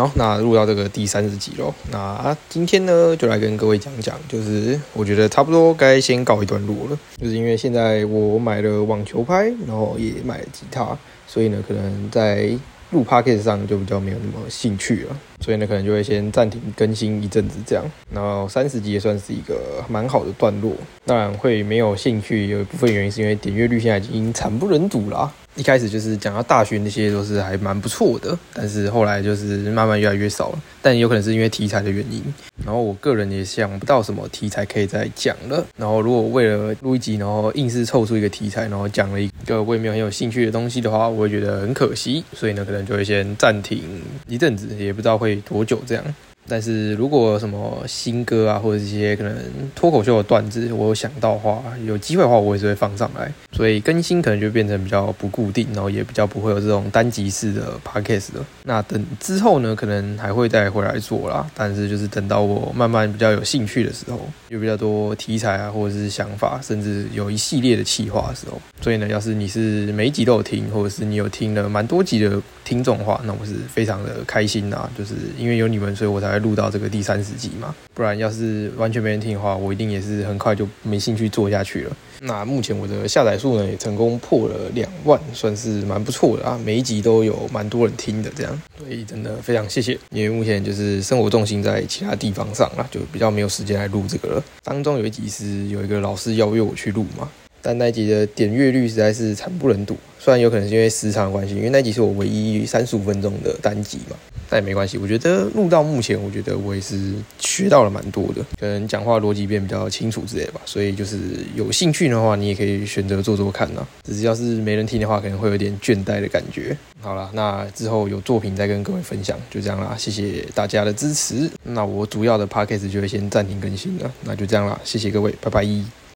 好，那录到这个第三十集喽。那今天呢，就来跟各位讲讲，就是我觉得差不多该先告一段落了。就是因为现在我买了网球拍，然后也买了吉他，所以呢，可能在录 p o c a s t 上就比较没有那么兴趣了。所以呢，可能就会先暂停更新一阵子这样。然后三十集也算是一个蛮好的段落。当然会没有兴趣，有一部分原因是因为点阅率现在已经惨不忍睹了。一开始就是讲到大学那些都是还蛮不错的，但是后来就是慢慢越来越少了。但有可能是因为题材的原因。然后我个人也想不到什么题材可以再讲了。然后如果为了录一集，然后硬是凑出一个题材，然后讲了一个我也没有很有兴趣的东西的话，我会觉得很可惜。所以呢，可能就会先暂停一阵子，也不知道会多久这样。但是如果什么新歌啊，或者一些可能脱口秀的段子，我有想到话，有机会的话，我也是会放上来。所以更新可能就变成比较不固定，然后也比较不会有这种单集式的 podcast 了。那等之后呢，可能还会再回来做啦。但是就是等到我慢慢比较有兴趣的时候，有比较多题材啊，或者是想法，甚至有一系列的企划的时候。所以呢，要是你是每集都有听，或者是你有听了蛮多集的听众的话，那我是非常的开心呐。就是因为有你们，所以我才会。录到这个第三十集嘛，不然要是完全没人听的话，我一定也是很快就没兴趣做下去了。那目前我的下载数呢也成功破了两万，算是蛮不错的啊，每一集都有蛮多人听的这样，所以真的非常谢谢。因为目前就是生活重心在其他地方上了，就比较没有时间来录这个了。当中有一集是有一个老师邀约我去录嘛，但那集的点阅率实在是惨不忍睹。虽然有可能是因为时长的关系，因为那集是我唯一三十五分钟的单集嘛。但也没关系，我觉得录到目前，我觉得我也是学到了蛮多的，可能讲话逻辑变比较清楚之类吧。所以就是有兴趣的话，你也可以选择做做看呐。只是要是没人听的话，可能会有点倦怠的感觉。好了，那之后有作品再跟各位分享，就这样啦。谢谢大家的支持。那我主要的 podcast 就会先暂停更新了，那就这样啦。谢谢各位，拜拜。